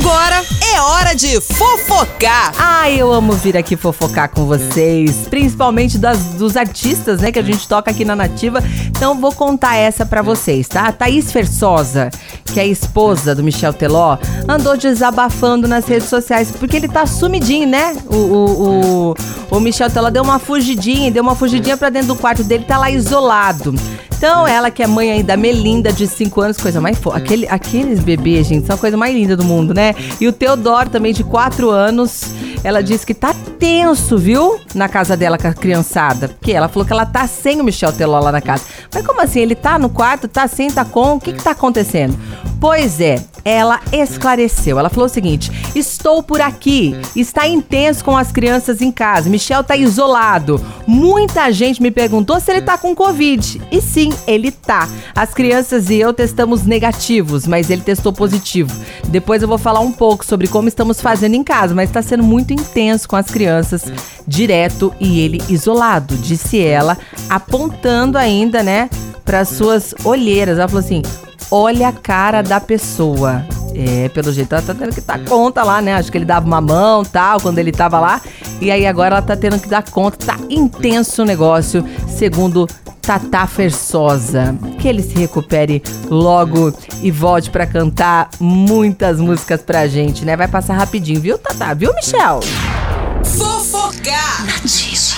Agora é hora de fofocar. Ai, eu amo vir aqui fofocar com vocês, principalmente das, dos artistas, né, que a gente toca aqui na Nativa. Então vou contar essa para vocês, tá? A Thaís Fersosa, que é a esposa do Michel Teló, andou desabafando nas redes sociais, porque ele tá sumidinho, né? O, o, o, o Michel Teló deu uma fugidinha, deu uma fugidinha pra dentro do quarto dele, tá lá isolado. Então, ela que é mãe ainda Melinda, de 5 anos, coisa mais fofa. Aquele, aqueles bebês, gente, são a coisa mais linda do mundo, né? E o Teodoro também, de 4 anos. Ela disse que tá tenso, viu? Na casa dela com a criançada. Porque ela falou que ela tá sem o Michel Teló lá na casa. Mas como assim? Ele tá no quarto, tá sem, tá com? O que que tá acontecendo? Pois é, ela esclareceu. Ela falou o seguinte: Estou por aqui. Está intenso com as crianças em casa. Michel tá isolado. Muita gente me perguntou se ele tá com Covid. E sim, ele tá. As crianças e eu testamos negativos, mas ele testou positivo. Depois eu vou falar um pouco sobre como estamos fazendo em casa, mas está sendo muito intenso com as crianças, direto e ele isolado, disse ela, apontando ainda, né, para suas olheiras. Ela falou assim: olha a cara da pessoa. É, pelo jeito, ela tá tendo que dar conta lá, né? Acho que ele dava uma mão tal, quando ele tava lá. E aí agora ela tá tendo que dar conta. Tá intenso o negócio, segundo Tatá Fersosa. Que ele se recupere logo e volte para cantar muitas músicas pra gente, né? Vai passar rapidinho, viu, Tatá? Viu, Michel? Fofocar! Notícia.